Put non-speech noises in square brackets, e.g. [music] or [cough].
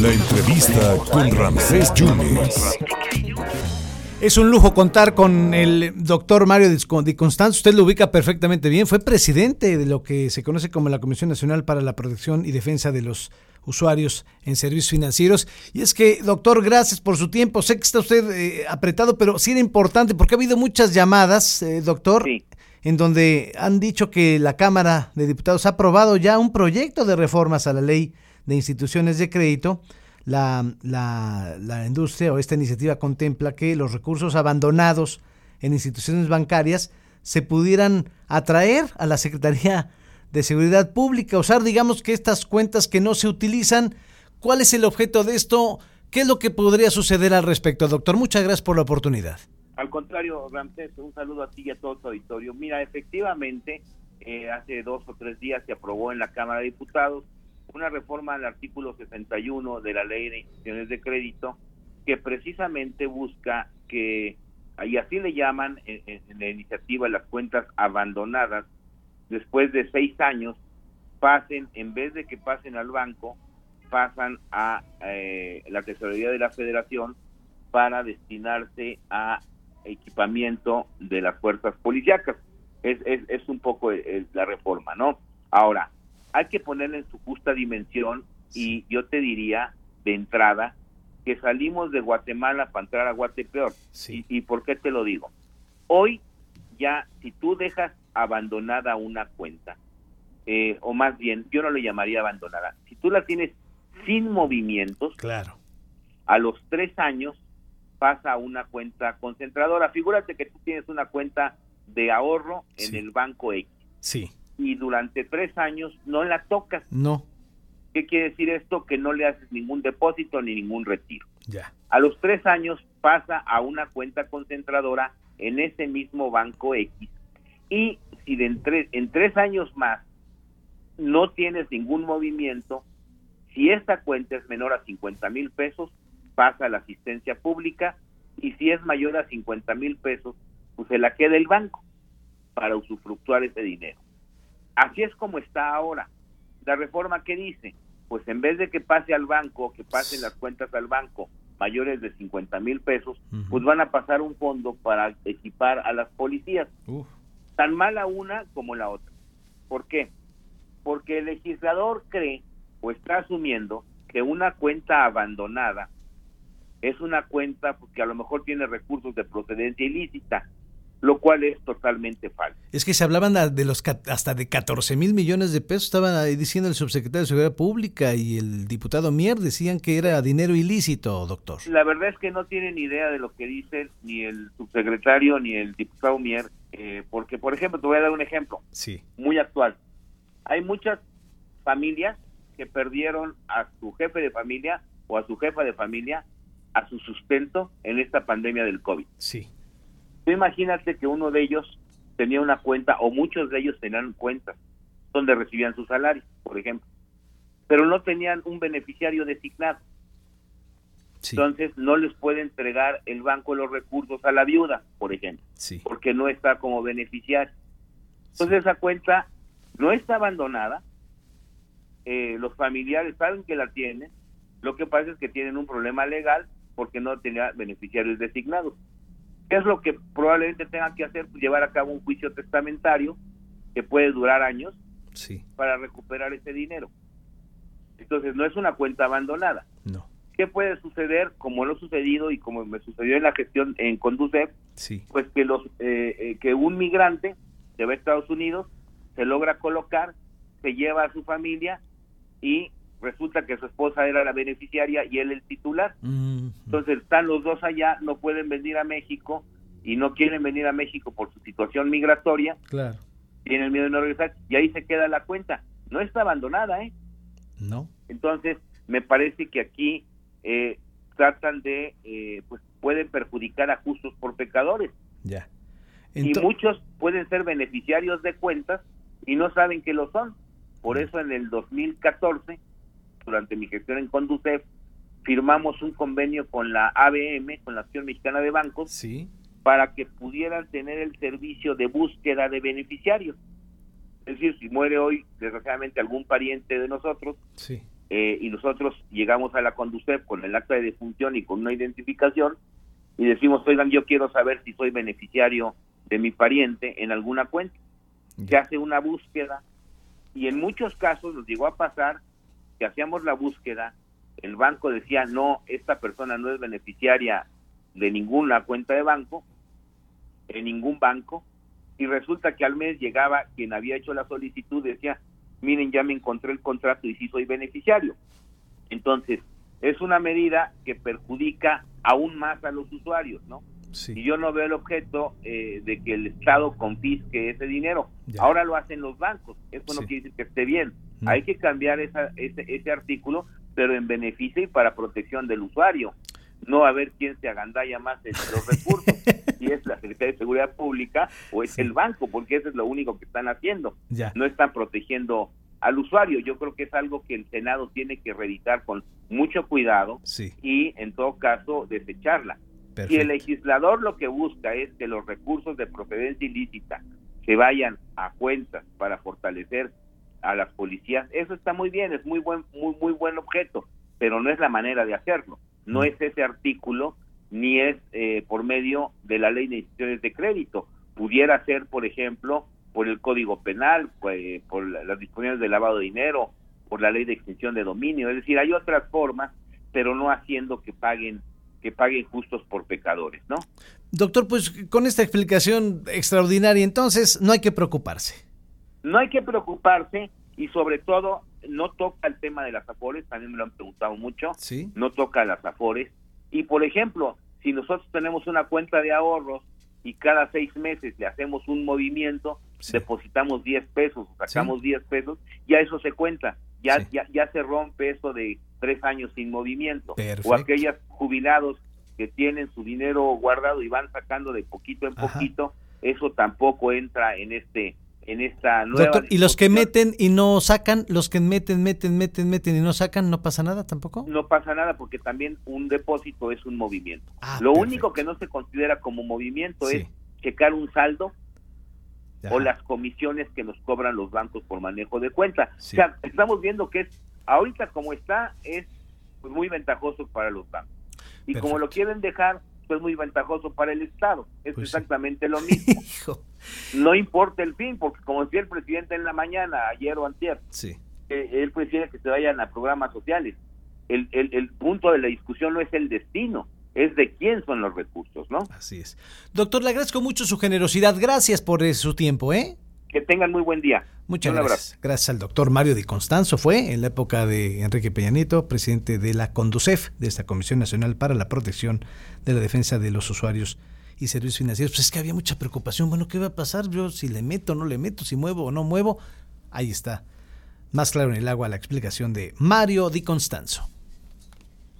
La entrevista con Ramsés Yunes. Es un lujo contar con el doctor Mario Di Constanzo. Usted lo ubica perfectamente bien. Fue presidente de lo que se conoce como la Comisión Nacional para la Protección y Defensa de los Usuarios en Servicios Financieros. Y es que, doctor, gracias por su tiempo. Sé que está usted eh, apretado, pero sí era importante porque ha habido muchas llamadas, eh, doctor. en donde han dicho que la Cámara de Diputados ha aprobado ya un proyecto de reformas a la ley de instituciones de crédito la, la, industria o esta iniciativa contempla que los recursos abandonados en instituciones bancarias se pudieran atraer a la Secretaría de Seguridad Pública, usar digamos que estas cuentas que no se utilizan. ¿Cuál es el objeto de esto? ¿Qué es lo que podría suceder al respecto, doctor? Muchas gracias por la oportunidad. Al contrario, Ramsés, un saludo a ti y a todo tu auditorio. Mira, efectivamente, eh, hace dos o tres días se aprobó en la Cámara de Diputados una reforma al artículo 61 de la Ley de Instituciones de Crédito que precisamente busca que, y así le llaman en, la iniciativa las cuentas abandonadas, después de seis años, pasen, en vez de que pasen al banco, pasan a eh, la Tesorería de la Federación para destinarse a equipamiento de las fuerzas policíacas. Es, es, es un poco la reforma, ¿no? Ahora, hay que ponerle en su justa dimensión y yo te diría de entrada que salimos de Guatemala para entrar a Guatepeor. Sí. ¿Y, por qué te lo digo? Hoy ya, si tú dejas abandonada una cuenta, eh, o más bien, yo no le llamaría abandonada, si tú la tienes sin movimientos, claro. a los tres años pasa a una cuenta concentradora. Figúrate que tú tienes una cuenta de ahorro en el banco X. Sí y durante tres años no la tocas. No. ¿Qué quiere decir esto? Que no le haces ningún depósito ni ningún retiro. Ya. A los tres años pasa a una cuenta concentradora en ese mismo banco X. Y si de en, tres, en tres años más no tienes ningún movimiento, si esta cuenta es menor a 50 mil pesos, pasa a la asistencia pública y si es mayor a 50 mil pesos, pues se la queda el banco para usufructuar ese dinero. Así es como está ahora. La reforma que dice, pues en vez de que pase al banco, que pasen las cuentas al banco mayores de 50 mil pesos, pues van a pasar un fondo para equipar a las policías. Tan mala una como la otra. ¿Por qué? Porque el legislador cree o está asumiendo que una cuenta abandonada es una cuenta que a lo mejor tiene recursos de procedencia ilícita lo cual es totalmente falso. Es que se hablaban de los hasta de 14 mil millones de pesos, estaban diciendo el subsecretario de Seguridad Pública y el diputado Mier, decían que era dinero ilícito, doctor. La verdad es que no tienen idea de lo que dicen ni el subsecretario ni el diputado Mier, eh, porque, por ejemplo, te voy a dar un ejemplo sí. muy actual. Hay muchas familias que perdieron a su jefe de familia o a su jefa de familia a su sustento en esta pandemia del COVID. Sí imagínate que uno de ellos tenía una cuenta, o muchos de ellos tenían cuentas donde recibían su salario, por ejemplo, pero no tenían un beneficiario designado. Entonces no les puede entregar el banco los recursos a la viuda, por ejemplo, porque no está como beneficiario. Entonces esa cuenta no está abandonada, eh, los familiares saben que la tienen, lo que pasa es que tienen un problema legal porque no tenía beneficiarios designados. ¿Qué es lo que probablemente tenga que hacer? Pues llevar a cabo un juicio testamentario que puede durar años sí. para recuperar ese dinero. Entonces, no es una cuenta abandonada. No. ¿Qué puede suceder, como lo ha sucedido y como me sucedió en la gestión en Conducef? Sí. Pues que, los, eh, eh, que un migrante se va a Estados Unidos, se logra colocar, se lleva a su familia y resulta que su esposa era la beneficiaria y él el titular. Entonces están los dos allá, no pueden venir a México y no quieren venir a México por su situación migratoria. Claro. Tienen miedo de no regresar y ahí se queda la cuenta. No está abandonada, ¿eh? No. Entonces, me parece que aquí eh, tratan de, eh, pues pueden perjudicar a justos por pecadores. Ya. y muchos pueden ser beneficiarios de cuentas y no saben que lo son. Por eso en el 2014 durante mi gestión en Conducef, firmamos un convenio con la ABM, con la Acción Mexicana de Bancos, sí. para que pudieran tener el servicio de búsqueda de beneficiarios. Es decir, si muere hoy, desgraciadamente, algún pariente de nosotros, sí. eh, y nosotros llegamos a la Conducef con el acta de defunción y con una identificación y decimos, oigan, yo quiero saber si soy beneficiario de mi pariente en alguna cuenta. Se hace una búsqueda y en muchos casos nos llegó a pasar que hacíamos la búsqueda, el banco decía, no, esta persona no es beneficiaria de ninguna cuenta de banco, en ningún banco, y resulta que al mes llegaba quien había hecho la solicitud, decía, miren, ya me encontré el contrato y sí soy beneficiario. Entonces, es una medida que perjudica aún más a los usuarios, ¿no? Y yo no veo el objeto eh, de que el Estado confisque ese dinero. Ahora lo hacen los bancos. Eso no quiere decir que esté bien. Hay que cambiar esa, ese, ese artículo, pero en beneficio y para protección del usuario. No a ver quién se agandalla más en los [laughs] recursos. si es la Secretaría de Seguridad Pública o es el banco, porque eso es lo único que están haciendo. No están protegiendo al usuario. Yo creo que es algo que el Senado tiene que revisar con mucho cuidado y en todo caso desecharla. Si el legislador lo que busca es que los recursos de procedencia ilícita se vayan a cuentas para fortalecer a las policías, eso está muy bien, es muy buen muy muy buen objeto, pero no es la manera de hacerlo. No mm. es ese artículo ni es eh, por medio de la ley de instituciones de crédito. Pudiera ser, por ejemplo, por el Código Penal, pues, por las disposiciones de lavado de dinero, por la ley de extinción de dominio. Es decir, hay otras formas, pero no haciendo que paguen que paguen justos por pecadores, ¿no? Doctor, pues con esta explicación extraordinaria, entonces no hay que preocuparse. No hay que preocuparse y sobre todo no toca el tema de las afores, también me lo han preguntado mucho, ¿Sí? no toca las afores. Y por ejemplo, si nosotros tenemos una cuenta de ahorros y cada seis meses le hacemos un movimiento, depositamos 10 pesos, sacamos 10 pesos, ya eso se cuenta, ya, ya, ya se rompe eso de tres años sin movimiento. O aquellos jubilados que tienen su dinero guardado y van sacando de poquito en poquito, eso tampoco entra en este en esta nueva y los que meten y no sacan, los que meten, meten, meten, meten y no sacan, ¿no pasa nada tampoco? No pasa nada porque también un depósito es un movimiento. Ah, Lo único que no se considera como movimiento es checar un saldo o las comisiones que nos cobran los bancos por manejo de cuenta. O sea, estamos viendo que es ahorita como está es muy ventajoso para los bancos. Y como lo quieren dejar, es muy ventajoso para el Estado. Es pues exactamente lo [laughs] mismo. no importa el fin, porque como decía el presidente en la mañana, ayer o antier, sí. eh, él prefiere que se vayan a programas sociales. El, el, el punto de la discusión no es el destino, es de quién son los recursos, ¿no? Así es. Doctor, le agradezco mucho su generosidad. Gracias por su tiempo, ¿eh? Que tengan muy buen día. Muchas gracias. Gracias al doctor Mario Di Constanzo. Fue en la época de Enrique Peña Nieto, presidente de la CONDUCEF, de esta Comisión Nacional para la Protección de la Defensa de los Usuarios y Servicios Financieros. Pues es que había mucha preocupación. Bueno, ¿qué va a pasar? Yo si le meto o no le meto, si muevo o no muevo. Ahí está. Más claro en el agua la explicación de Mario Di Constanzo.